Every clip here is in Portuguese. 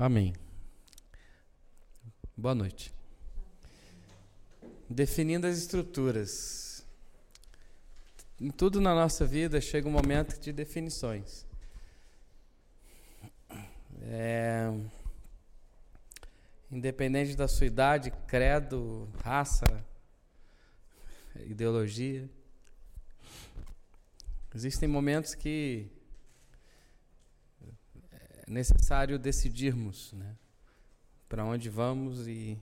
Amém. Boa noite. Definindo as estruturas. Em tudo na nossa vida chega um momento de definições. É, independente da sua idade, credo, raça, ideologia. Existem momentos que é necessário decidirmos né, para onde vamos e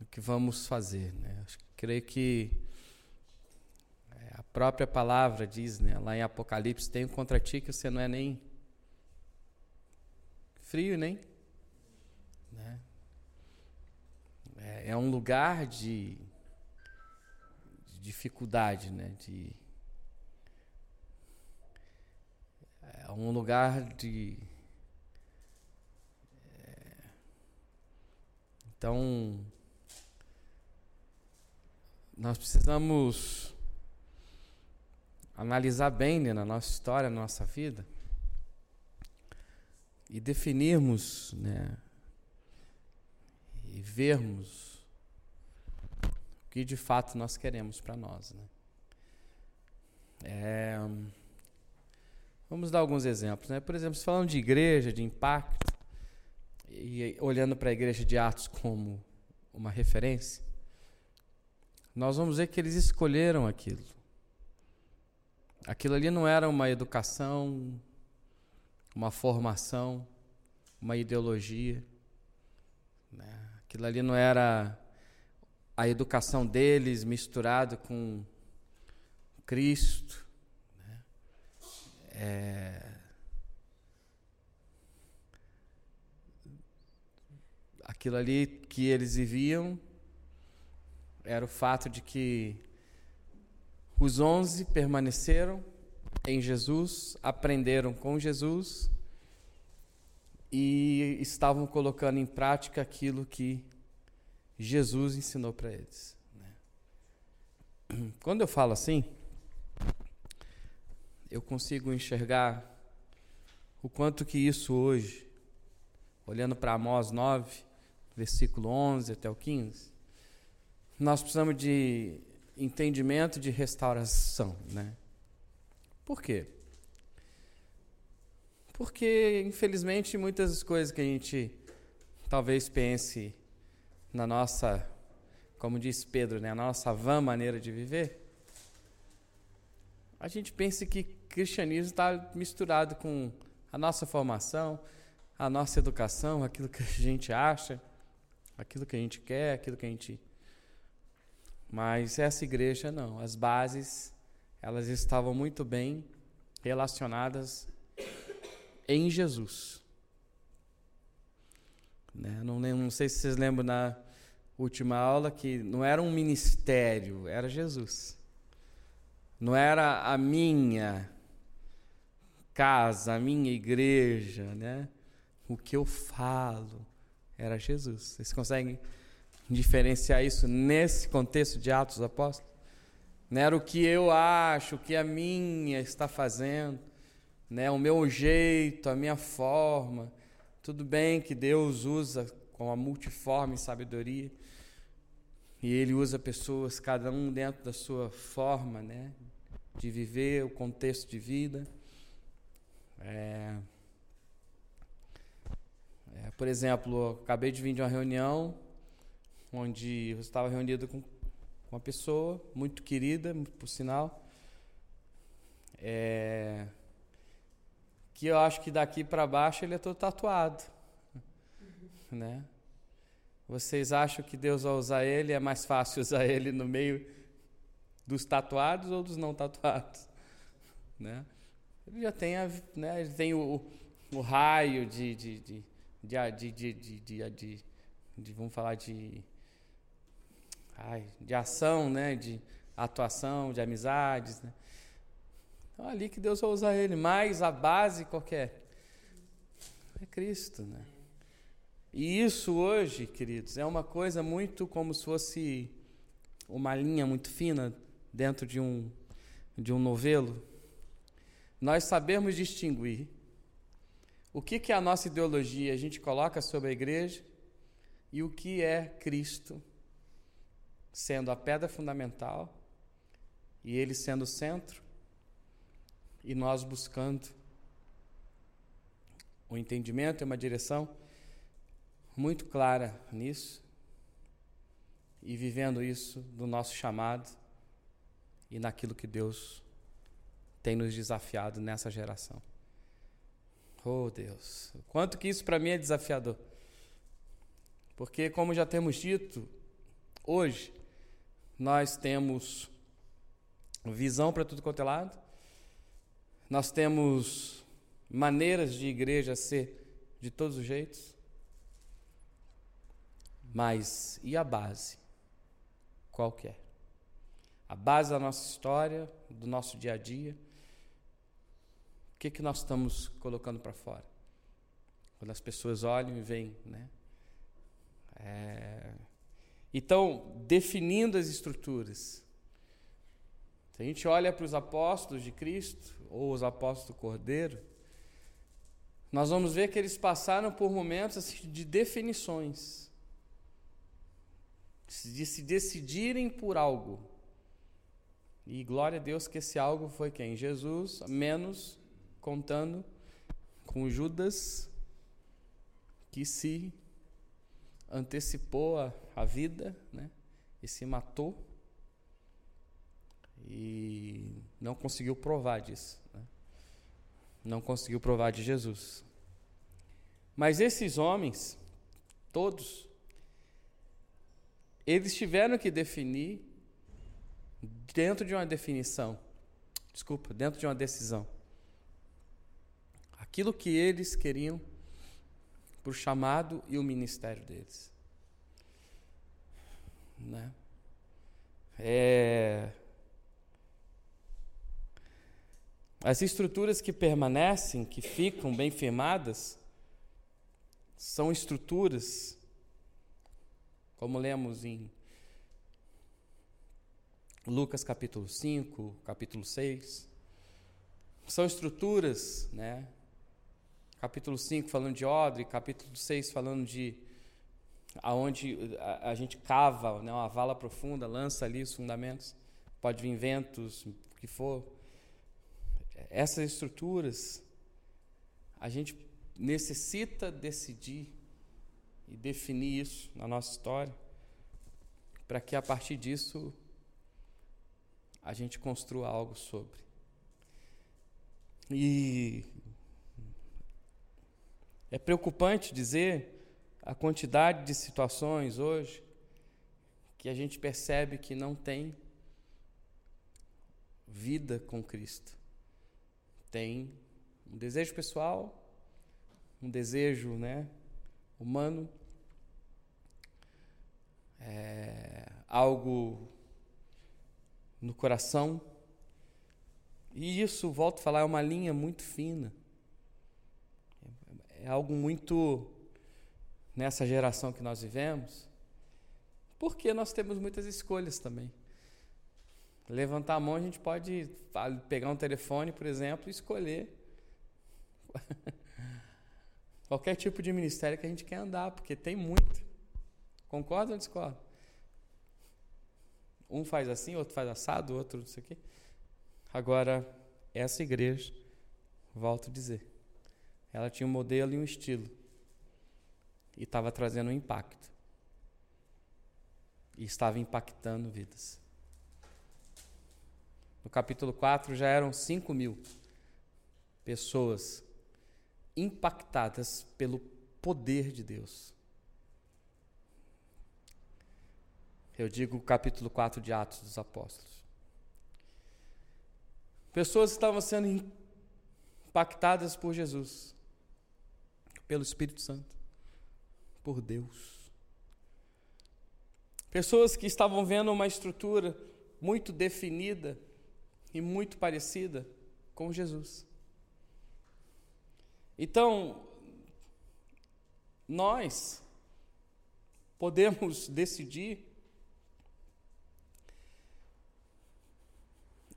o que vamos fazer. Né? Creio que é, a própria palavra diz né, lá em Apocalipse: Tenho contra ti que você não é nem frio, nem. Né? É, é um lugar de, de dificuldade, né? de é um lugar de. É, então, nós precisamos analisar bem né, na nossa história, na nossa vida, e definirmos, né, e vermos o que de fato nós queremos para nós. Né. É, Vamos dar alguns exemplos. Né? Por exemplo, falando de igreja, de impacto, e olhando para a igreja de Atos como uma referência, nós vamos ver que eles escolheram aquilo. Aquilo ali não era uma educação, uma formação, uma ideologia. Né? Aquilo ali não era a educação deles misturado com Cristo. É... Aquilo ali que eles viviam era o fato de que os onze permaneceram em Jesus, aprenderam com Jesus e estavam colocando em prática aquilo que Jesus ensinou para eles. Né? Quando eu falo assim, eu consigo enxergar o quanto que isso hoje, olhando para Amós 9, versículo 11 até o 15, nós precisamos de entendimento de restauração, né? Por quê? Porque, infelizmente, muitas coisas que a gente talvez pense na nossa, como disse Pedro, né, a nossa vã maneira de viver, a gente pensa que cristianismo está misturado com a nossa formação, a nossa educação, aquilo que a gente acha, aquilo que a gente quer, aquilo que a gente. Mas essa igreja não. As bases, elas estavam muito bem relacionadas em Jesus. Né? Não, não sei se vocês lembram na última aula que não era um ministério, era Jesus. Não era a minha casa, a minha igreja, né? O que eu falo era Jesus. Vocês conseguem diferenciar isso nesse contexto de Atos dos Apóstolos? Não era o que eu acho, o que a minha está fazendo, né? o meu jeito, a minha forma. Tudo bem que Deus usa com a multiforme sabedoria, e Ele usa pessoas, cada um dentro da sua forma né? De viver, o contexto de vida. É, é, por exemplo, acabei de vir de uma reunião onde eu estava reunido com uma pessoa muito querida, por sinal, é, que eu acho que daqui para baixo ele é todo tatuado, né? Vocês acham que Deus vai usar ele? É mais fácil usar ele no meio dos tatuados ou dos não tatuados, né? ele já tem, a, né, ele tem o, o raio de, de, de, de, de, de, de, de, vamos falar de, ai, de ação, né, de atuação, de amizades, né? Então, ali que Deus vai usar ele, mas a base qualquer é Cristo, né? E isso hoje, queridos, é uma coisa muito como se fosse uma linha muito fina dentro de um de um novelo nós sabemos distinguir o que, que é a nossa ideologia? A gente coloca sobre a igreja e o que é Cristo sendo a pedra fundamental e ele sendo o centro e nós buscando o entendimento e uma direção muito clara nisso e vivendo isso do nosso chamado e naquilo que Deus tem nos desafiado nessa geração. Oh Deus, quanto que isso para mim é desafiador. Porque, como já temos dito, hoje nós temos visão para tudo quanto é lado, nós temos maneiras de igreja ser de todos os jeitos, mas e a base? Qual que é? A base da nossa história, do nosso dia a dia. O que, que nós estamos colocando para fora? Quando as pessoas olham e veem, né? É... Então, definindo as estruturas. Se a gente olha para os apóstolos de Cristo, ou os apóstolos do Cordeiro, nós vamos ver que eles passaram por momentos assim, de definições, de se decidirem por algo. E glória a Deus que esse algo foi quem? Jesus, menos contando com Judas, que se antecipou a, a vida, né? E se matou e não conseguiu provar disso não conseguiu provar de Jesus. Mas esses homens, todos, eles tiveram que definir dentro de uma definição, desculpa, dentro de uma decisão, aquilo que eles queriam para o chamado e o ministério deles. Né? É, As estruturas que permanecem, que ficam bem firmadas, são estruturas, como lemos em Lucas capítulo 5, capítulo 6, são estruturas, né? Capítulo 5 falando de odre, capítulo 6 falando de aonde a, a gente cava, né, uma vala profunda, lança ali os fundamentos, pode vir ventos, o que for. Essas estruturas, a gente necessita decidir e definir isso na nossa história, para que a partir disso a gente construa algo sobre. E é preocupante dizer a quantidade de situações hoje que a gente percebe que não tem vida com Cristo tem um desejo pessoal, um desejo né, humano, é, algo no coração. E isso, volto a falar, é uma linha muito fina. É algo muito nessa geração que nós vivemos, porque nós temos muitas escolhas também. Levantar a mão, a gente pode pegar um telefone, por exemplo, e escolher qualquer tipo de ministério que a gente quer andar, porque tem muito. Concorda ou discorda? Um faz assim, outro faz assado, outro não sei o quê. Agora, essa igreja, volto a dizer, ela tinha um modelo e um estilo. E estava trazendo um impacto. E estava impactando vidas. No capítulo 4 já eram 5 mil pessoas impactadas pelo poder de Deus. Eu digo capítulo 4 de Atos dos Apóstolos. Pessoas estavam sendo impactadas por Jesus, pelo Espírito Santo, por Deus. Pessoas que estavam vendo uma estrutura muito definida e muito parecida com Jesus. Então, nós podemos decidir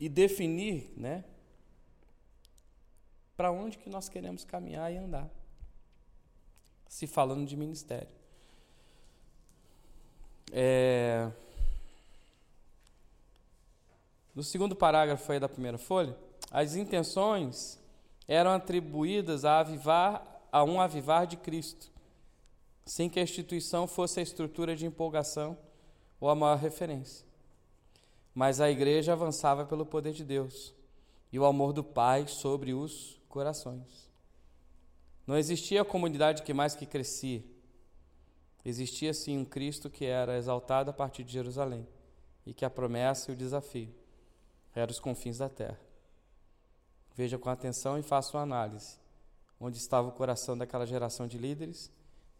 e definir, né, para onde que nós queremos caminhar e andar. se falando de ministério. É... No segundo parágrafo aí da primeira folha, as intenções eram atribuídas a avivar a um avivar de Cristo, sem que a instituição fosse a estrutura de empolgação ou a maior referência. Mas a igreja avançava pelo poder de Deus e o amor do Pai sobre os corações. Não existia comunidade que mais que crescia. Existia sim um Cristo que era exaltado a partir de Jerusalém e que a promessa e o desafio eram os confins da terra. Veja com atenção e faça uma análise. Onde estava o coração daquela geração de líderes,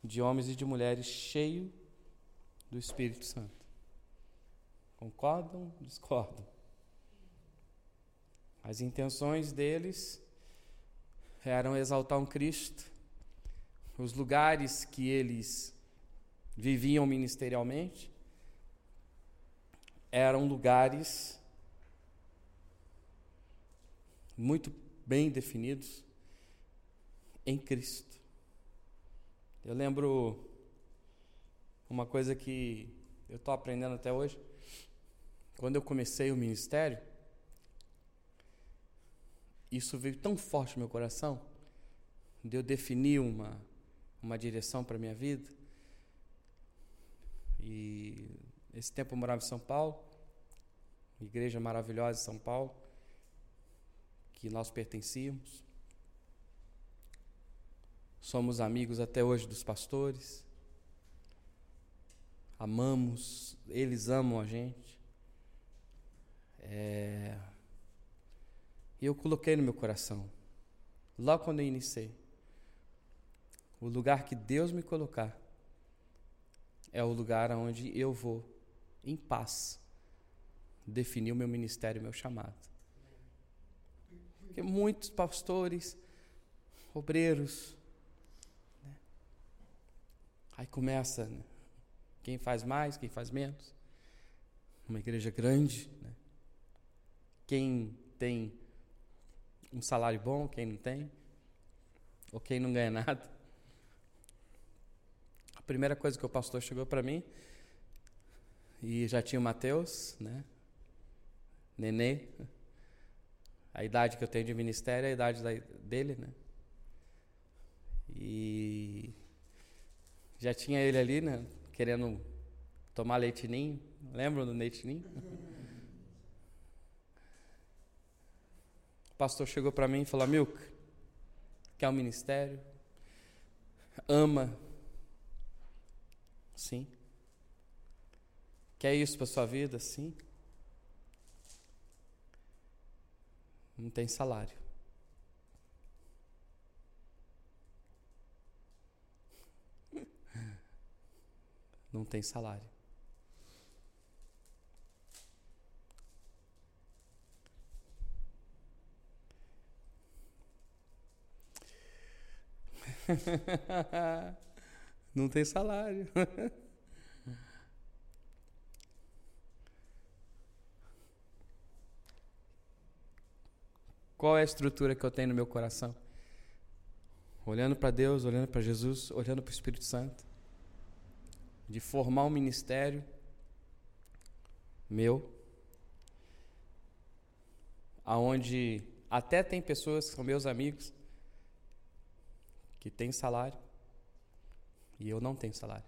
de homens e de mulheres cheio do Espírito Santo? Concordam? Discordam? As intenções deles eram exaltar um Cristo, os lugares que eles viviam ministerialmente eram lugares muito bem definidos em Cristo. Eu lembro uma coisa que eu estou aprendendo até hoje. Quando eu comecei o ministério, isso veio tão forte no meu coração, de eu definir uma, uma direção para a minha vida. E esse tempo eu morava em São Paulo, igreja maravilhosa em São Paulo que nós pertencíamos. Somos amigos até hoje dos pastores. Amamos, eles amam a gente. É... E eu coloquei no meu coração, logo quando eu iniciei, o lugar que Deus me colocar é o lugar onde eu vou, em paz, definir o meu ministério, o meu chamado. Porque muitos pastores, obreiros, né? aí começa né? quem faz mais, quem faz menos. Uma igreja grande? Quem tem um salário bom, quem não tem, ou quem não ganha nada. A primeira coisa que o pastor chegou para mim, e já tinha o Mateus, né? Nenê, a idade que eu tenho de ministério é a idade da, dele, né? E já tinha ele ali, né? Querendo tomar leitinho. Lembram do leitinho? O pastor chegou para mim e falou: Milk, quer um ministério? Ama? Sim. Quer isso para sua vida? Sim. não tem salário. Não tem salário. não tem salário. Qual é a estrutura que eu tenho no meu coração? Olhando para Deus, olhando para Jesus, olhando para o Espírito Santo. De formar um ministério meu, aonde até tem pessoas que são meus amigos que têm salário e eu não tenho salário.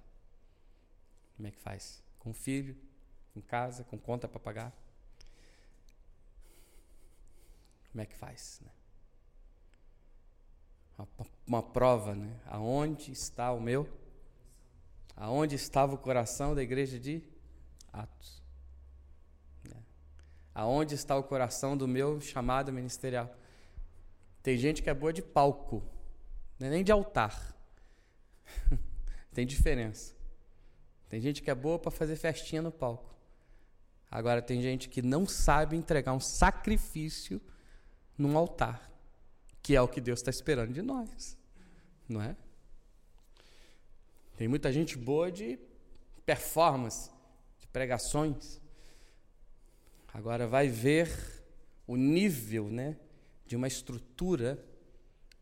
Como é que faz? Com filho, em casa, com conta para pagar. como é que faz? Né? Uma, uma prova, né? Aonde está o meu? Aonde estava o coração da igreja de Atos? Né? Aonde está o coração do meu chamado ministerial? Tem gente que é boa de palco, não é nem de altar. tem diferença. Tem gente que é boa para fazer festinha no palco. Agora tem gente que não sabe entregar um sacrifício num altar, que é o que Deus está esperando de nós, não é? Tem muita gente boa de performance, de pregações. Agora vai ver o nível, né, de uma estrutura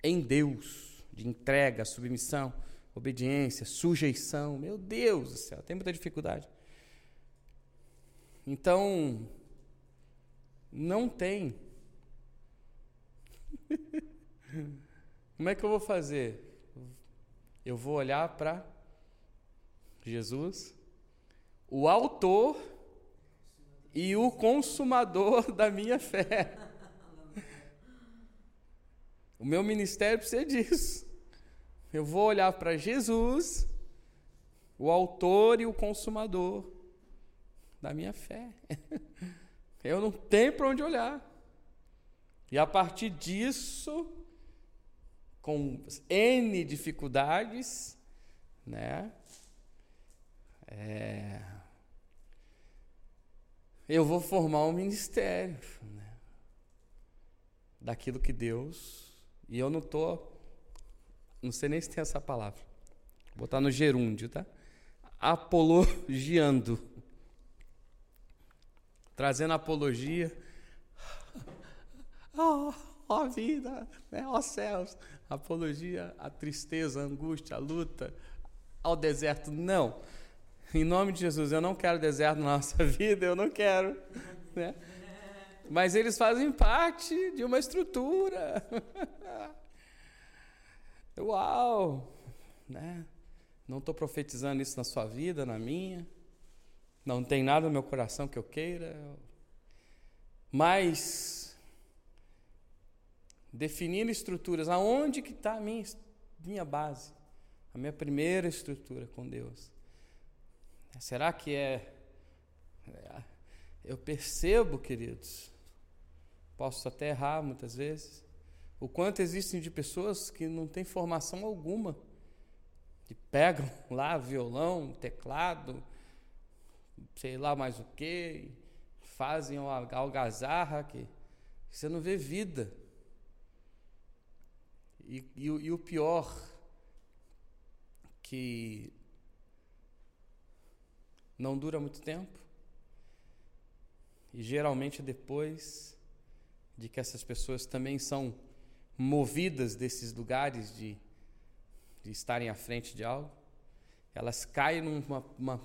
em Deus, de entrega, submissão, obediência, sujeição. Meu Deus do céu, tem muita dificuldade. Então, não tem. Como é que eu vou fazer? Eu vou olhar para Jesus, o autor e o consumador da minha fé. O meu ministério precisa disso. Eu vou olhar para Jesus, o autor e o consumador da minha fé. Eu não tenho para onde olhar. E a partir disso, com N dificuldades, né? É, eu vou formar um ministério né? daquilo que Deus. E eu não estou. Não sei nem se tem essa palavra. Vou botar no gerúndio, tá? Apologiando. Trazendo apologia. Oh, ó vida, né? ó céus. Apologia à tristeza, à angústia, à luta, ao deserto. Não. Em nome de Jesus, eu não quero deserto na nossa vida, eu não quero. Né? Mas eles fazem parte de uma estrutura. Uau! Né? Não estou profetizando isso na sua vida, na minha. Não tem nada no meu coração que eu queira. Mas definindo estruturas, aonde que está a minha, minha base? A minha primeira estrutura com Deus. Será que é, é. Eu percebo, queridos, posso até errar muitas vezes, o quanto existem de pessoas que não têm formação alguma, que pegam lá violão, teclado, sei lá mais o que, fazem uma algazarra que você não vê vida. E, e, e o pior, que não dura muito tempo. E geralmente depois de que essas pessoas também são movidas desses lugares de, de estarem à frente de algo, elas caem numa uma,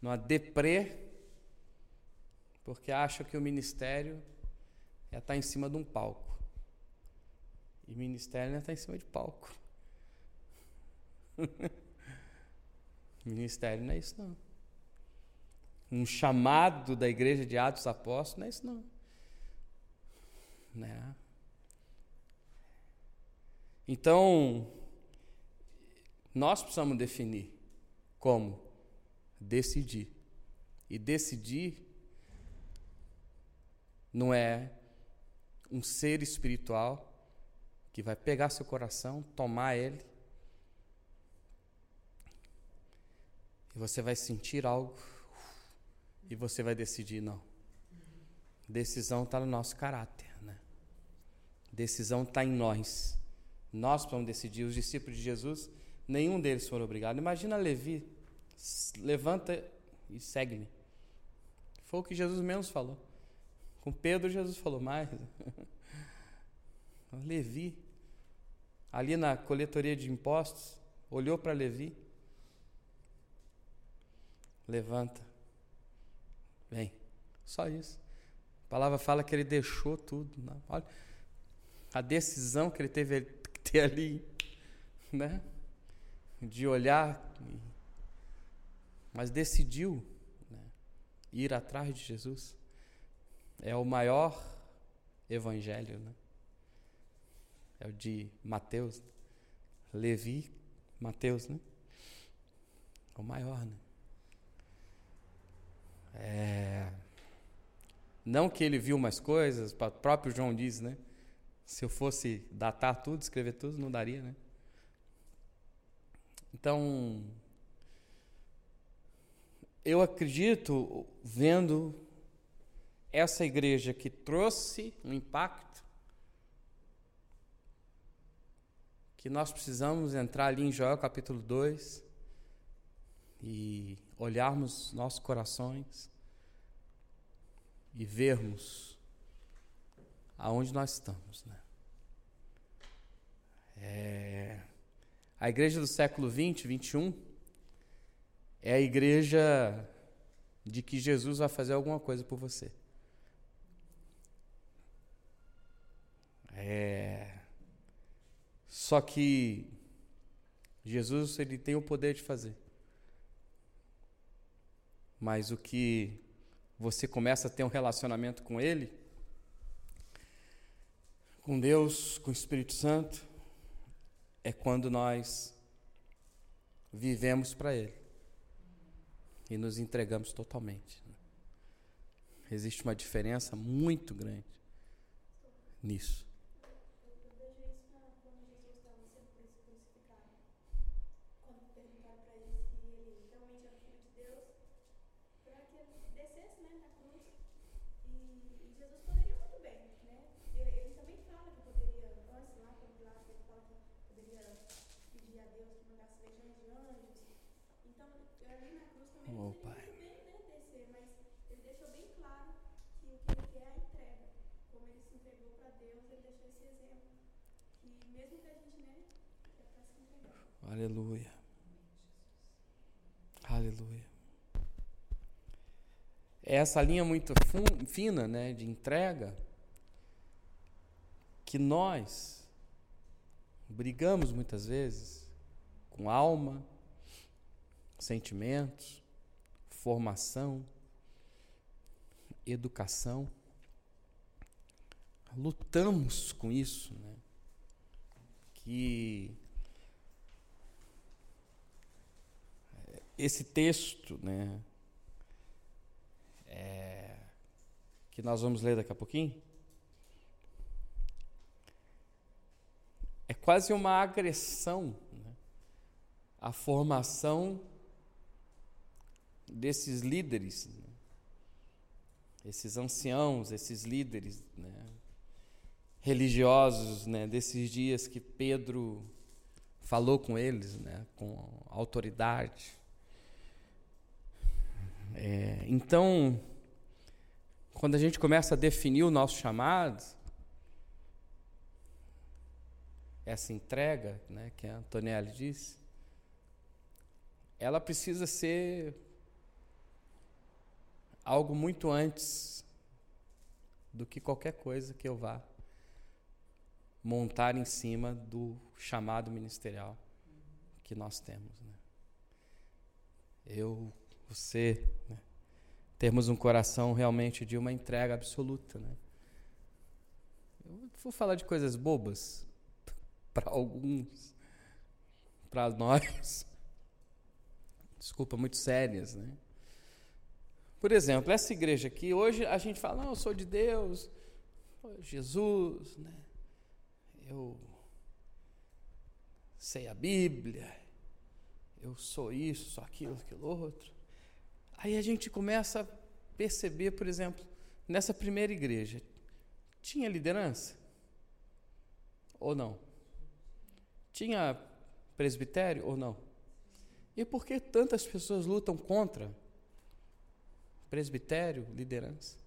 numa deprê porque acham que o ministério é estar em cima de um palco. E ministério não é estar em cima de palco. ministério não é isso não um chamado da igreja de Atos Apóstolos, não é isso não. Né? Então, nós precisamos definir como decidir. E decidir não é um ser espiritual que vai pegar seu coração, tomar ele, e você vai sentir algo e você vai decidir não. Decisão está no nosso caráter, né? Decisão está em nós. Nós vamos decidir. Os discípulos de Jesus, nenhum deles foram obrigados. Imagina Levi, levanta e segue-me. Foi o que Jesus mesmo falou. Com Pedro, Jesus falou mais. Levi, ali na coletoria de impostos, olhou para Levi. Levanta. Vem. Só isso. A palavra fala que ele deixou tudo. Olha, a decisão que ele teve que ter ali, né? De olhar, mas decidiu né? ir atrás de Jesus. É o maior evangelho, né? É o de Mateus, Levi, Mateus, né? É o maior, né? É... Não que ele viu mais coisas, o próprio João diz, né? Se eu fosse datar tudo, escrever tudo, não daria, né? Então, eu acredito, vendo essa igreja que trouxe um impacto, que nós precisamos entrar ali em Joel capítulo 2 e olharmos nossos corações e vermos aonde nós estamos. Né? É, A igreja do século 20, 21 é a igreja de que Jesus vai fazer alguma coisa por você. É... Só que Jesus ele tem o poder de fazer. Mas o que você começa a ter um relacionamento com Ele, com Deus, com o Espírito Santo, é quando nós vivemos para Ele e nos entregamos totalmente. Existe uma diferença muito grande nisso. Aleluia. Aleluia. É essa linha muito fina, né, de entrega que nós brigamos muitas vezes com alma, sentimentos, formação, educação. Lutamos com isso, né? Que esse texto, né, é, que nós vamos ler daqui a pouquinho, é quase uma agressão né, à formação desses líderes, né, esses anciãos, esses líderes né, religiosos né, desses dias que Pedro falou com eles, né, com autoridade. É, então, quando a gente começa a definir o nosso chamado, essa entrega, né, que a Antonelli disse, ela precisa ser algo muito antes do que qualquer coisa que eu vá montar em cima do chamado ministerial que nós temos. Né? Eu você né, termos um coração realmente de uma entrega absoluta. Né? Eu vou falar de coisas bobas para alguns, para nós, desculpa, muito sérias. Né? Por exemplo, essa igreja aqui, hoje a gente fala, não, eu sou de Deus, Jesus, né? eu sei a Bíblia, eu sou isso, sou aquilo, aquilo outro. Aí a gente começa a perceber, por exemplo, nessa primeira igreja, tinha liderança? Ou não? Tinha presbitério ou não? E por que tantas pessoas lutam contra presbitério, liderança?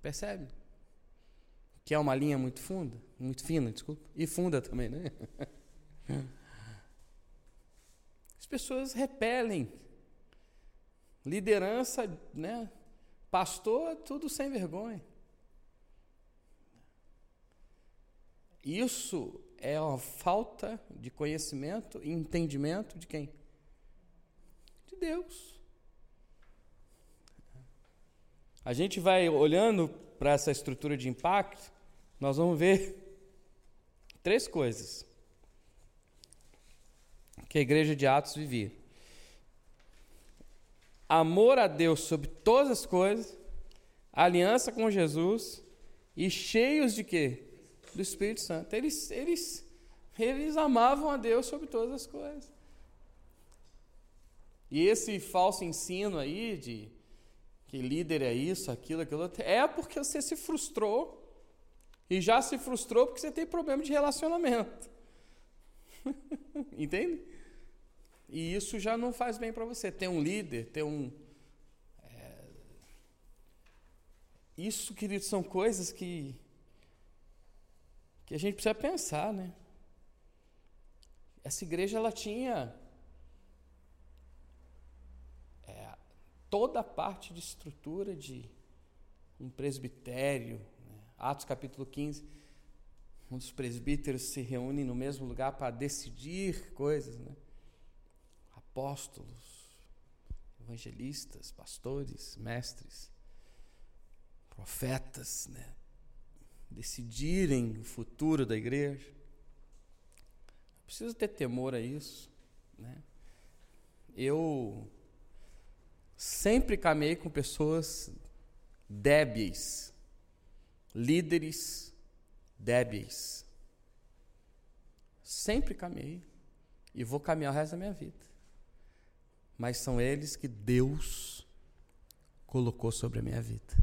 Percebe? Que é uma linha muito funda, muito fina, desculpa, e funda também, né? As pessoas repelem Liderança, né? Pastor, tudo sem vergonha. Isso é uma falta de conhecimento e entendimento de quem? De Deus. A gente vai olhando para essa estrutura de impacto, nós vamos ver três coisas que a igreja de Atos vivia amor a Deus sobre todas as coisas, aliança com Jesus e cheios de quê? Do Espírito Santo. Eles, eles, eles amavam a Deus sobre todas as coisas. E esse falso ensino aí de que líder é isso, aquilo, aquilo é porque você se frustrou e já se frustrou porque você tem problema de relacionamento. Entende? E isso já não faz bem para você. Ter um líder, ter um. É... Isso, queridos, são coisas que, que a gente precisa pensar, né? essa igreja ela tinha é, toda a parte de estrutura de um presbitério. Né? Atos capítulo 15, um dos presbíteros se reúne no mesmo lugar para decidir coisas. Né? Apóstolos, evangelistas, pastores, mestres, profetas, né? decidirem o futuro da igreja. Precisa ter temor a isso. Né? Eu sempre caminhei com pessoas débeis, líderes débeis. Sempre caminhei e vou caminhar o resto da minha vida. Mas são eles que Deus colocou sobre a minha vida.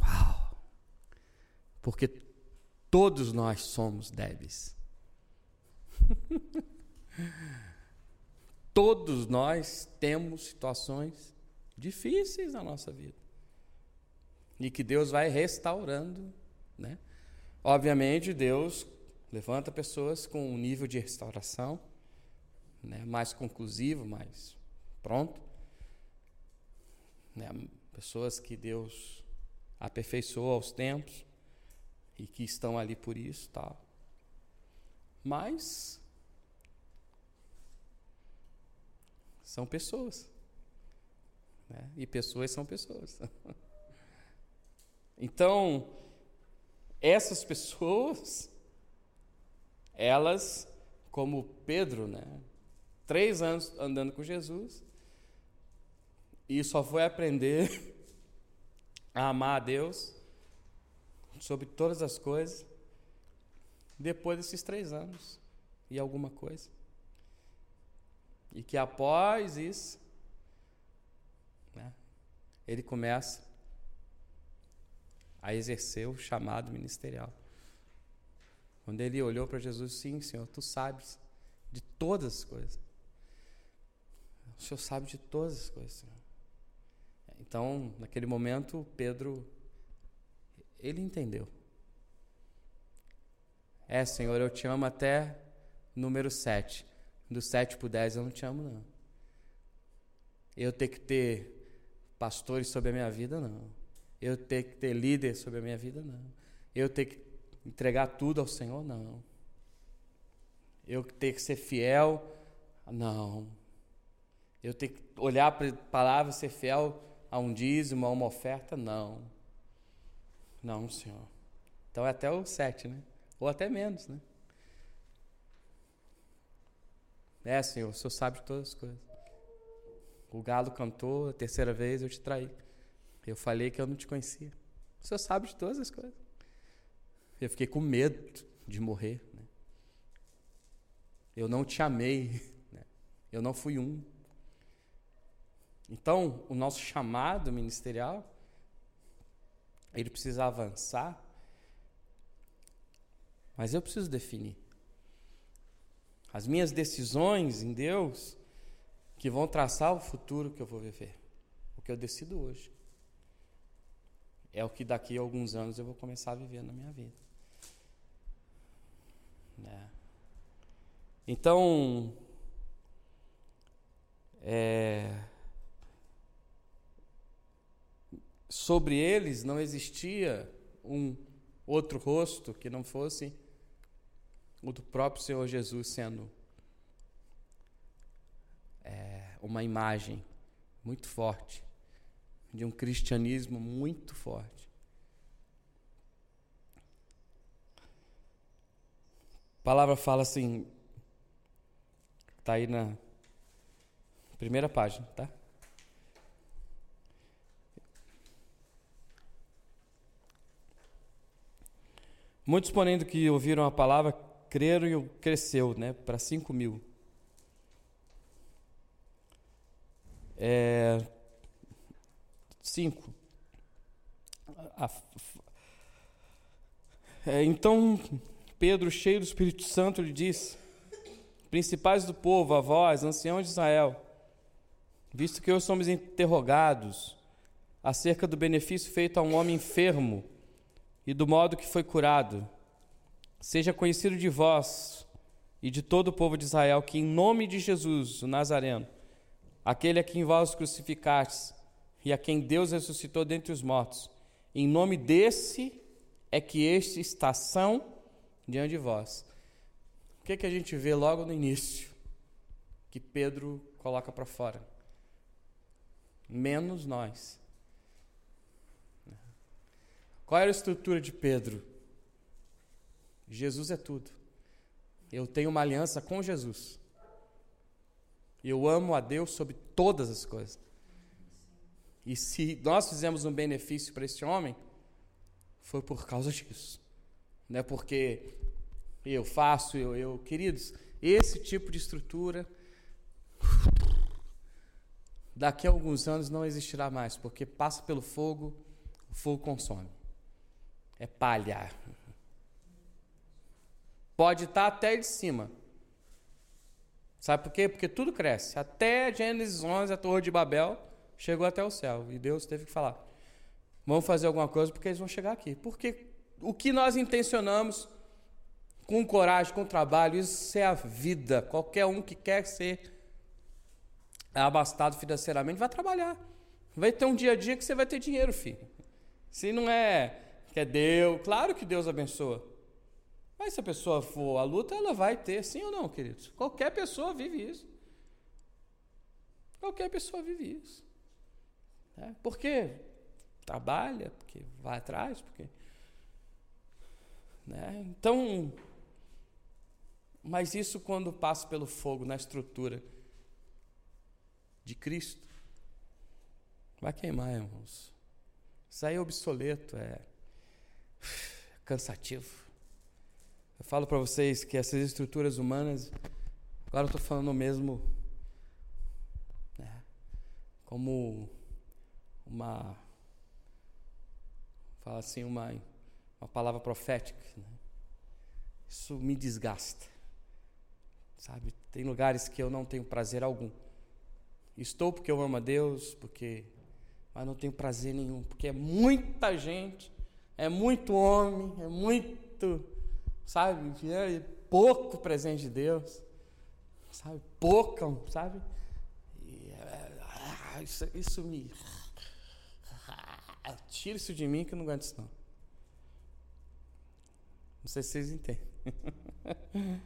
Uau! Porque todos nós somos débeis. Todos nós temos situações difíceis na nossa vida. E que Deus vai restaurando, né? Obviamente, Deus levanta pessoas com um nível de restauração né, mais conclusivo, mais pronto. Né, pessoas que Deus aperfeiçoou aos tempos e que estão ali por isso, tal. Mas são pessoas. Né? E pessoas são pessoas. então, essas pessoas, elas, como Pedro, né? Três anos andando com Jesus, e só foi aprender a amar a Deus sobre todas as coisas depois desses três anos e alguma coisa. E que após isso, né, ele começa a exercer o chamado ministerial. Quando ele olhou para Jesus, sim, Senhor, tu sabes de todas as coisas. O Senhor sabe de todas as coisas, Senhor. Então, naquele momento, Pedro, ele entendeu. É, Senhor, eu te amo até número 7 do 7 para o 10 eu não te amo, não. Eu ter que ter pastores sobre a minha vida, não. Eu ter que ter líder sobre a minha vida, não. Eu ter que entregar tudo ao Senhor, não. Eu ter que ser fiel, não. Eu ter que olhar para a palavra ser fiel a um dízimo, a uma oferta, não. Não, Senhor. Então é até o 7, né? Ou até menos, né? É, Senhor, o Senhor sabe de todas as coisas. O galo cantou a terceira vez, eu te traí. Eu falei que eu não te conhecia. O Senhor sabe de todas as coisas. Eu fiquei com medo de morrer. Né? Eu não te amei. Né? Eu não fui um. Então, o nosso chamado ministerial, ele precisa avançar, mas eu preciso definir as minhas decisões em Deus que vão traçar o futuro que eu vou viver. O que eu decido hoje. É o que daqui a alguns anos eu vou começar a viver na minha vida. Né? Então, é, sobre eles não existia um outro rosto que não fosse o do próprio Senhor Jesus sendo é, uma imagem muito forte de um cristianismo muito forte. A palavra fala assim, está aí na primeira página, tá? Muitos, porém, do que ouviram a palavra, creram e cresceu né, para 5 mil. É, cinco. É, então Pedro, cheio do Espírito Santo, lhe disse: Principais do povo, avós, anciãos de Israel, visto que hoje somos interrogados acerca do benefício feito a um homem enfermo e do modo que foi curado, Seja conhecido de vós e de todo o povo de Israel que, em nome de Jesus, o Nazareno, aquele a quem vós crucificastes e a quem Deus ressuscitou dentre os mortos, em nome desse é que este está são diante de vós. O que, é que a gente vê logo no início? Que Pedro coloca para fora. Menos nós. Qual era a estrutura de Pedro? Jesus é tudo. Eu tenho uma aliança com Jesus. Eu amo a Deus sobre todas as coisas. E se nós fizemos um benefício para esse homem, foi por causa disso. Não é porque eu faço, eu, eu. Queridos, esse tipo de estrutura daqui a alguns anos não existirá mais, porque passa pelo fogo, o fogo consome. É palha. Pode estar até de cima. Sabe por quê? Porque tudo cresce. Até Gênesis 11, a Torre de Babel chegou até o céu. E Deus teve que falar: vamos fazer alguma coisa porque eles vão chegar aqui. Porque o que nós intencionamos com coragem, com trabalho, isso é a vida. Qualquer um que quer ser abastado financeiramente vai trabalhar. Vai ter um dia a dia que você vai ter dinheiro, filho. Se não é que é Deus, claro que Deus abençoa. Mas se a pessoa for à luta, ela vai ter, sim ou não, queridos? Qualquer pessoa vive isso. Qualquer pessoa vive isso. É, por quê? Trabalha, porque vai atrás, porque. Né? Então, mas isso quando passa pelo fogo na estrutura de Cristo, vai queimar, irmãos. Isso aí é obsoleto, é cansativo. Eu falo para vocês que essas estruturas humanas, agora eu estou falando mesmo né, como uma, fala assim, uma, uma palavra profética. Né? Isso me desgasta, sabe? Tem lugares que eu não tenho prazer algum. Estou porque eu amo a Deus, porque, mas não tenho prazer nenhum, porque é muita gente, é muito homem, é muito sabe? É pouco presente de Deus, sabe? Pouca, sabe? E, ah, isso, isso me. Tira isso de mim que eu não aguento isso não. Não sei se vocês entendem.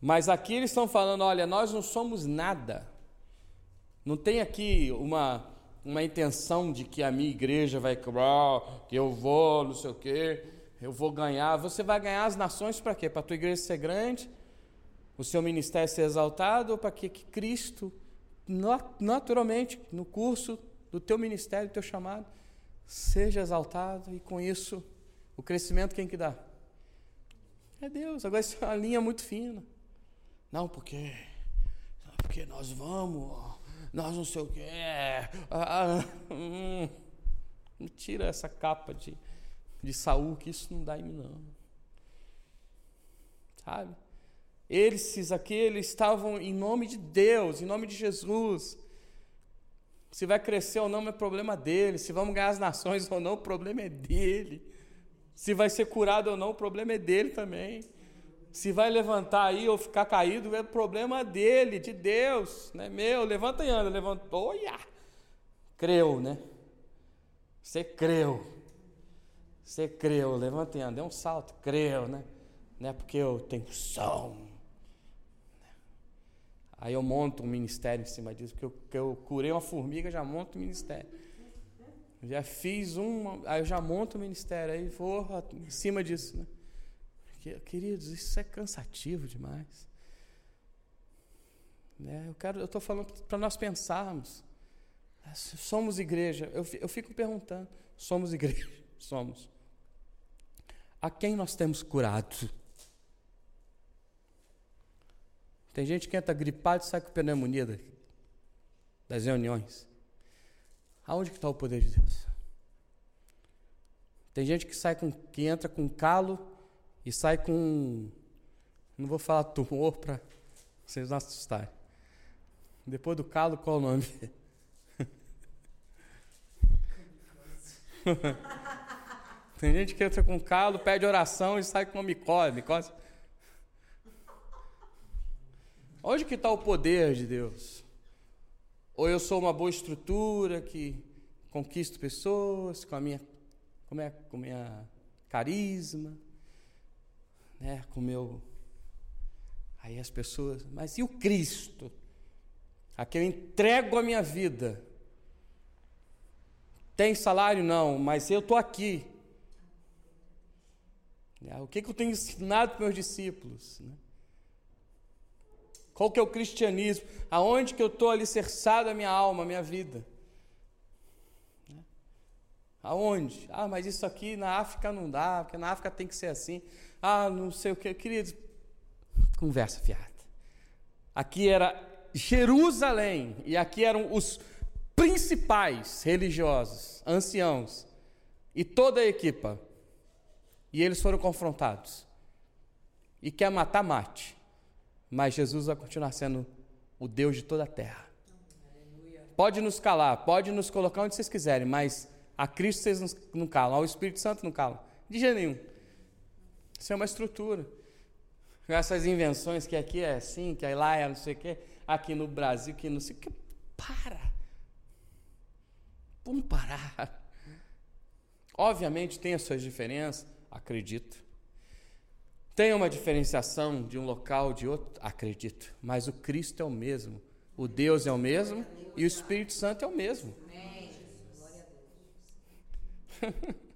Mas aqui eles estão falando: olha, nós não somos nada. Não tem aqui uma, uma intenção de que a minha igreja vai, que eu vou, não sei o quê eu vou ganhar. Você vai ganhar as nações para quê? Para a tua igreja ser grande, o seu ministério ser exaltado, ou para que Cristo, naturalmente, no curso do teu ministério, do teu chamado, seja exaltado e com isso o crescimento quem que dá? É Deus. Agora isso é uma linha muito fina. Não, porque, porque nós vamos, nós não sei o quê. Ah, ah, hum, tira essa capa de de Saul que isso não dá em mim não. Sabe? Eles, aqueles estavam em nome de Deus, em nome de Jesus. Se vai crescer ou não é problema dele. Se vamos ganhar as nações ou não, o problema é dele. Se vai ser curado ou não, o problema é dele também. Se vai levantar aí ou ficar caído, é problema dele, de Deus, não é meu. Levanta e anda, levantou, olha. Creu, né? Você creu. Você creu, levanta e anda, deu um salto, creu, né? Não é porque eu tenho som. Aí eu monto um ministério em cima disso, porque eu, eu curei uma formiga, já monto um ministério. Já fiz um, aí eu já monto o um ministério, aí vou em cima disso, né? Queridos, isso é cansativo demais. Né? Eu quero, eu estou falando para nós pensarmos. Somos igreja. Eu, eu fico perguntando, somos igreja? Somos a quem nós temos curado? Tem gente que entra gripado e sai com pneumonia das reuniões. Aonde que está o poder de Deus? Tem gente que sai com, que entra com calo e sai com, não vou falar tumor para vocês não assustarem. Depois do calo, qual o nome? Tem gente que entra com calo, pede oração e sai com uma micose. micose. Onde que está o poder de Deus? Ou eu sou uma boa estrutura que conquisto pessoas com a minha, com a minha, com a minha carisma, né, com meu aí as pessoas, mas e o Cristo? A que eu entrego a minha vida. Tem salário não, mas eu estou aqui. É, o que, que eu tenho ensinado para meus discípulos? Né? Qual que é o cristianismo? Aonde que eu estou alicerçado a minha alma, a minha vida? Né? Aonde? Ah, mas isso aqui na África não dá, porque na África tem que ser assim. Ah, não sei o que. Queridos, conversa fiada. Aqui era Jerusalém, e aqui eram os principais religiosos, anciãos, e toda a equipa. E eles foram confrontados. E quer matar, mate. Mas Jesus vai continuar sendo o Deus de toda a terra. Pode nos calar, pode nos colocar onde vocês quiserem, mas a Cristo vocês não calam, ao Espírito Santo não calam. De jeito nenhum. Isso é uma estrutura. Essas invenções que aqui é assim, que lá é não sei o quê, aqui no Brasil que não sei o quê. Para! Vamos parar. Obviamente tem as suas diferenças, acredito. Tem uma diferenciação de um local de outro? Acredito. Mas o Cristo é o mesmo. O Deus é o mesmo e o Espírito Santo é o mesmo.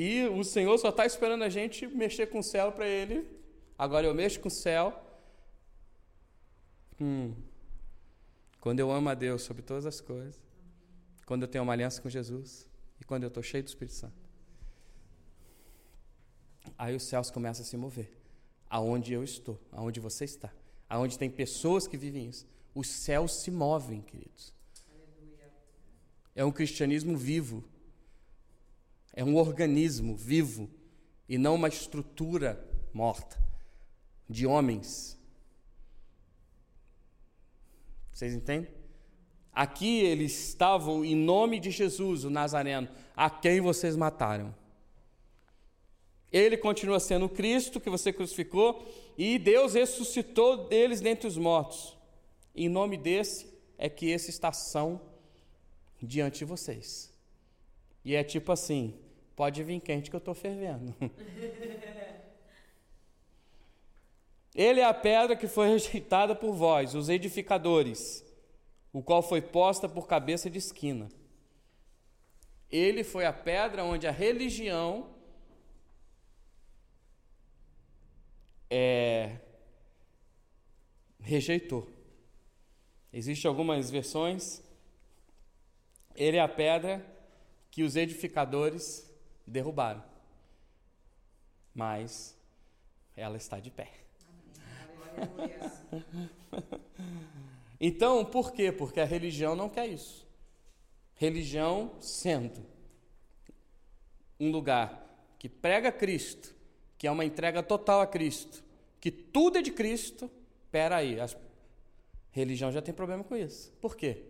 e o Senhor só está esperando a gente mexer com o céu para Ele. Agora eu mexo com o céu. Hum. Quando eu amo a Deus sobre todas as coisas. Quando eu tenho uma aliança com Jesus. E quando eu estou cheio do Espírito Santo aí os céus começam a se mover. Aonde eu estou, aonde você está, aonde tem pessoas que vivem isso, os céus se movem, queridos. É um cristianismo vivo. É um organismo vivo e não uma estrutura morta de homens. Vocês entendem? Aqui eles estavam em nome de Jesus, o Nazareno, a quem vocês mataram. Ele continua sendo o Cristo que você crucificou e Deus ressuscitou deles dentre os mortos. Em nome desse é que esse está são diante de vocês. E é tipo assim: pode vir quente que eu estou fervendo. Ele é a pedra que foi rejeitada por vós, os edificadores, o qual foi posta por cabeça de esquina. Ele foi a pedra onde a religião é, rejeitou. Existem algumas versões. Ele é a pedra que os edificadores derrubaram, mas ela está de pé. então, por quê? Porque a religião não quer isso. Religião sendo um lugar que prega Cristo, que é uma entrega total a Cristo, que tudo é de Cristo, pera aí, a religião já tem problema com isso. Por quê?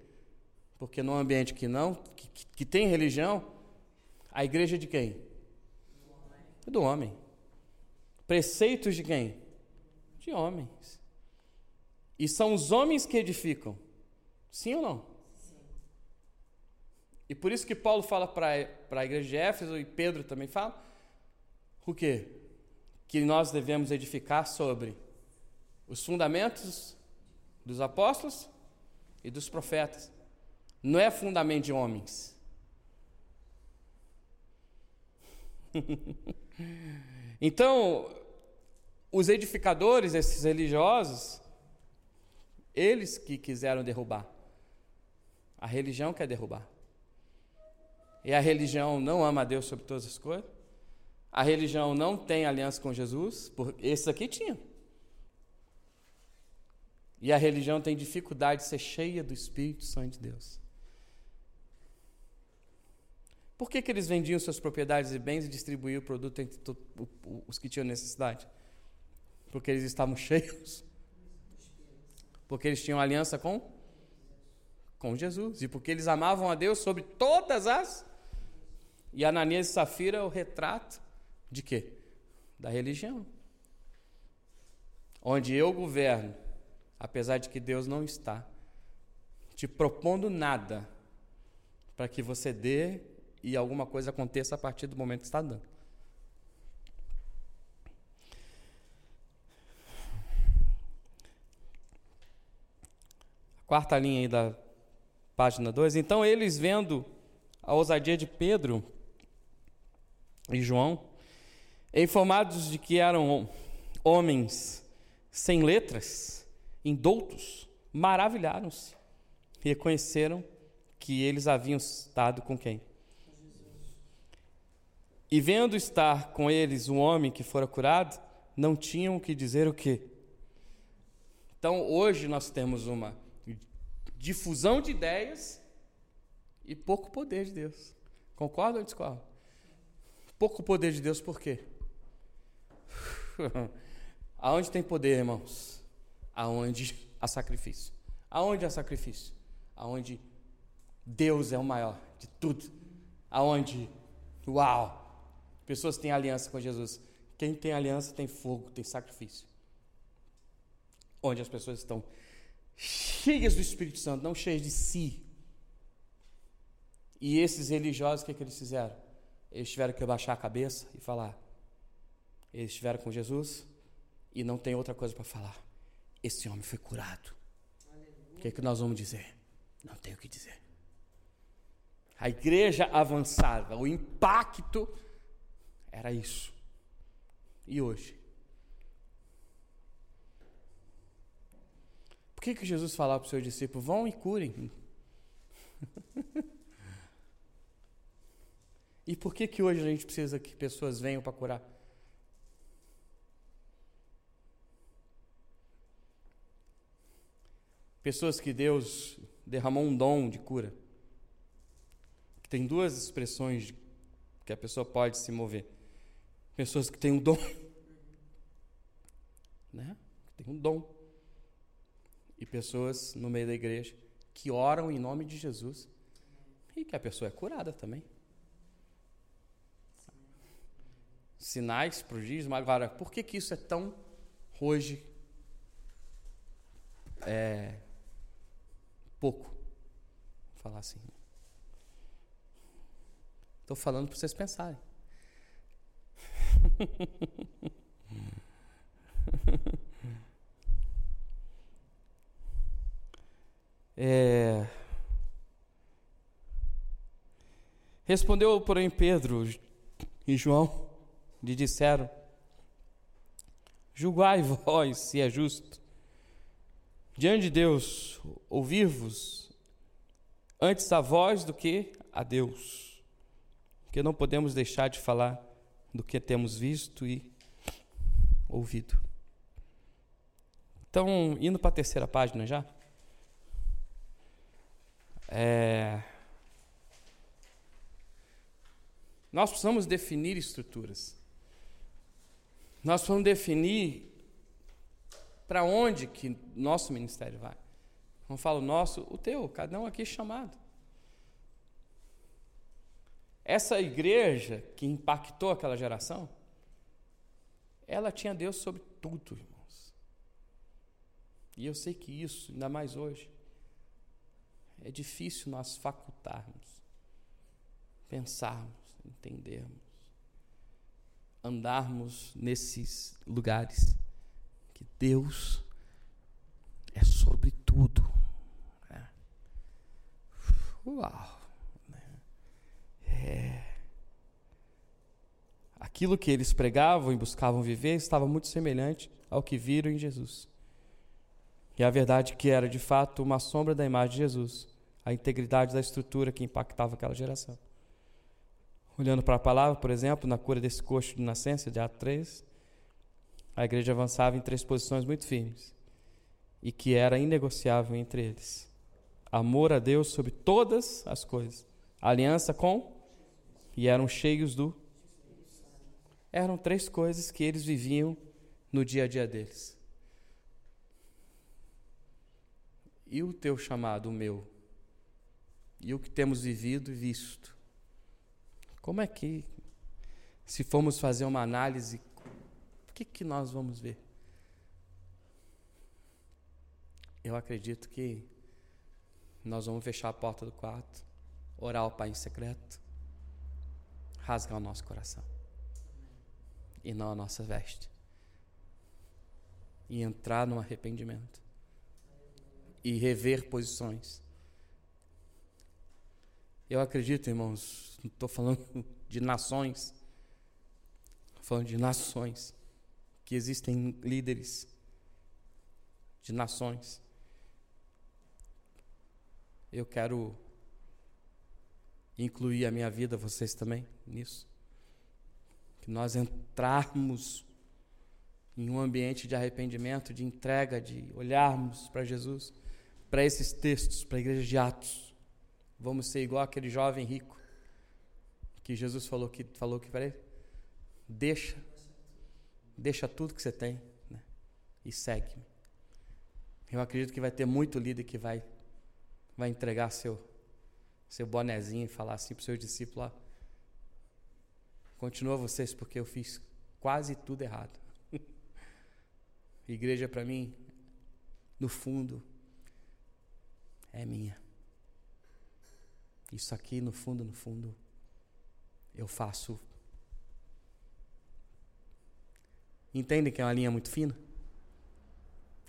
Porque num ambiente que não, que, que tem religião, a igreja é de quem? Do homem. Preceitos de quem? De homens. E são os homens que edificam. Sim ou não? Sim. E por isso que Paulo fala para a igreja de Éfeso e Pedro também fala. O quê? que nós devemos edificar sobre os fundamentos dos apóstolos e dos profetas. Não é fundamento de homens. então, os edificadores, esses religiosos, eles que quiseram derrubar. A religião quer derrubar. E a religião não ama a Deus sobre todas as coisas. A religião não tem aliança com Jesus, porque aqui tinha. E a religião tem dificuldade de ser cheia do Espírito Santo de Deus. Por que, que eles vendiam suas propriedades e bens e distribuíam o produto entre os que tinham necessidade? Porque eles estavam cheios. Porque eles tinham aliança com, com Jesus. E porque eles amavam a Deus sobre todas as. E Ananias e Safira é o retrato de quê? Da religião. Onde eu governo apesar de que Deus não está te propondo nada para que você dê e alguma coisa aconteça a partir do momento que está dando. Quarta linha aí da página 2. Então eles vendo a ousadia de Pedro e João, informados de que eram homens sem letras, indoutos, maravilharam-se reconheceram que eles haviam estado com quem? E vendo estar com eles um homem que fora curado, não tinham o que dizer o quê? Então hoje nós temos uma difusão de ideias e pouco poder de Deus. Concorda ou discorda? Pouco poder de Deus por quê? Aonde tem poder, irmãos? Aonde há sacrifício. Aonde há sacrifício? Aonde Deus é o maior de tudo. Aonde, uau, pessoas têm aliança com Jesus. Quem tem aliança tem fogo, tem sacrifício. Onde as pessoas estão cheias do Espírito Santo, não cheias de si. E esses religiosos, o que, é que eles fizeram? Eles tiveram que baixar a cabeça e falar. Eles estiveram com Jesus e não tem outra coisa para falar. Esse homem foi curado. O que, é que nós vamos dizer? Não tem o que dizer. A igreja avançava, o impacto era isso. E hoje? Por que, que Jesus falava para os seus discípulos: vão e curem? e por que, que hoje a gente precisa que pessoas venham para curar? Pessoas que Deus derramou um dom de cura. Tem duas expressões que a pessoa pode se mover. Pessoas que têm um dom, né? Que tem um dom e pessoas no meio da igreja que oram em nome de Jesus e que a pessoa é curada também. Sinais, prodígios, mas agora, por que, que isso é tão hoje é, pouco? Vou falar assim. Estou falando para vocês pensarem. É... Respondeu, porém, Pedro e João, lhe disseram: Julgai vós se é justo, diante de Deus, ouvir-vos antes a vós do que a Deus, porque não podemos deixar de falar do que temos visto e ouvido. Então, indo para a terceira página já. É... Nós precisamos definir estruturas. Nós precisamos definir para onde que nosso ministério vai. Não falo nosso, o teu, cada um aqui chamado. Essa igreja que impactou aquela geração, ela tinha Deus sobre tudo, irmãos. E eu sei que isso, ainda mais hoje, é difícil nós facultarmos, pensarmos, entendermos, andarmos nesses lugares que Deus é sobre tudo. Né? Uau! É. Aquilo que eles pregavam e buscavam viver estava muito semelhante ao que viram em Jesus. E a verdade que era de fato uma sombra da imagem de Jesus, a integridade da estrutura que impactava aquela geração. Olhando para a palavra, por exemplo, na cura desse coxo de nascença, de Atos 3, a igreja avançava em três posições muito firmes e que era inegociável entre eles: amor a Deus sobre todas as coisas, aliança com e eram cheios do. Eram três coisas que eles viviam no dia a dia deles. E o teu chamado, o meu? E o que temos vivido e visto? Como é que, se formos fazer uma análise, o que, que nós vamos ver? eu acredito que nós vamos fechar a porta do quarto, orar ao Pai em secreto, rasgar o nosso coração. E não a nossa veste, e entrar no arrependimento. E rever posições. Eu acredito, irmãos, não estou falando de nações, falando de nações, que existem líderes de nações. Eu quero incluir a minha vida, vocês também, nisso. Que nós entrarmos em um ambiente de arrependimento, de entrega, de olharmos para Jesus, para esses textos, para a igreja de Atos. Vamos ser igual aquele jovem rico que Jesus falou que falou que ele, deixa, deixa tudo que você tem né, e segue-me. Eu acredito que vai ter muito líder que vai, vai entregar seu, seu bonezinho e falar assim para os seus discípulos: continua vocês, porque eu fiz quase tudo errado. Igreja para mim, no fundo, é minha. Isso aqui, no fundo, no fundo, eu faço. Entendem que é uma linha muito fina?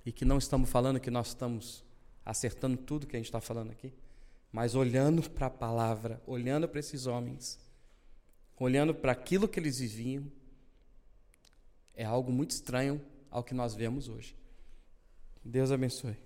e que não estamos falando que nós estamos acertando tudo que a gente está falando aqui, mas olhando para a palavra, olhando para esses homens, olhando para aquilo que eles viviam, é algo muito estranho ao que nós vemos hoje. Deus abençoe.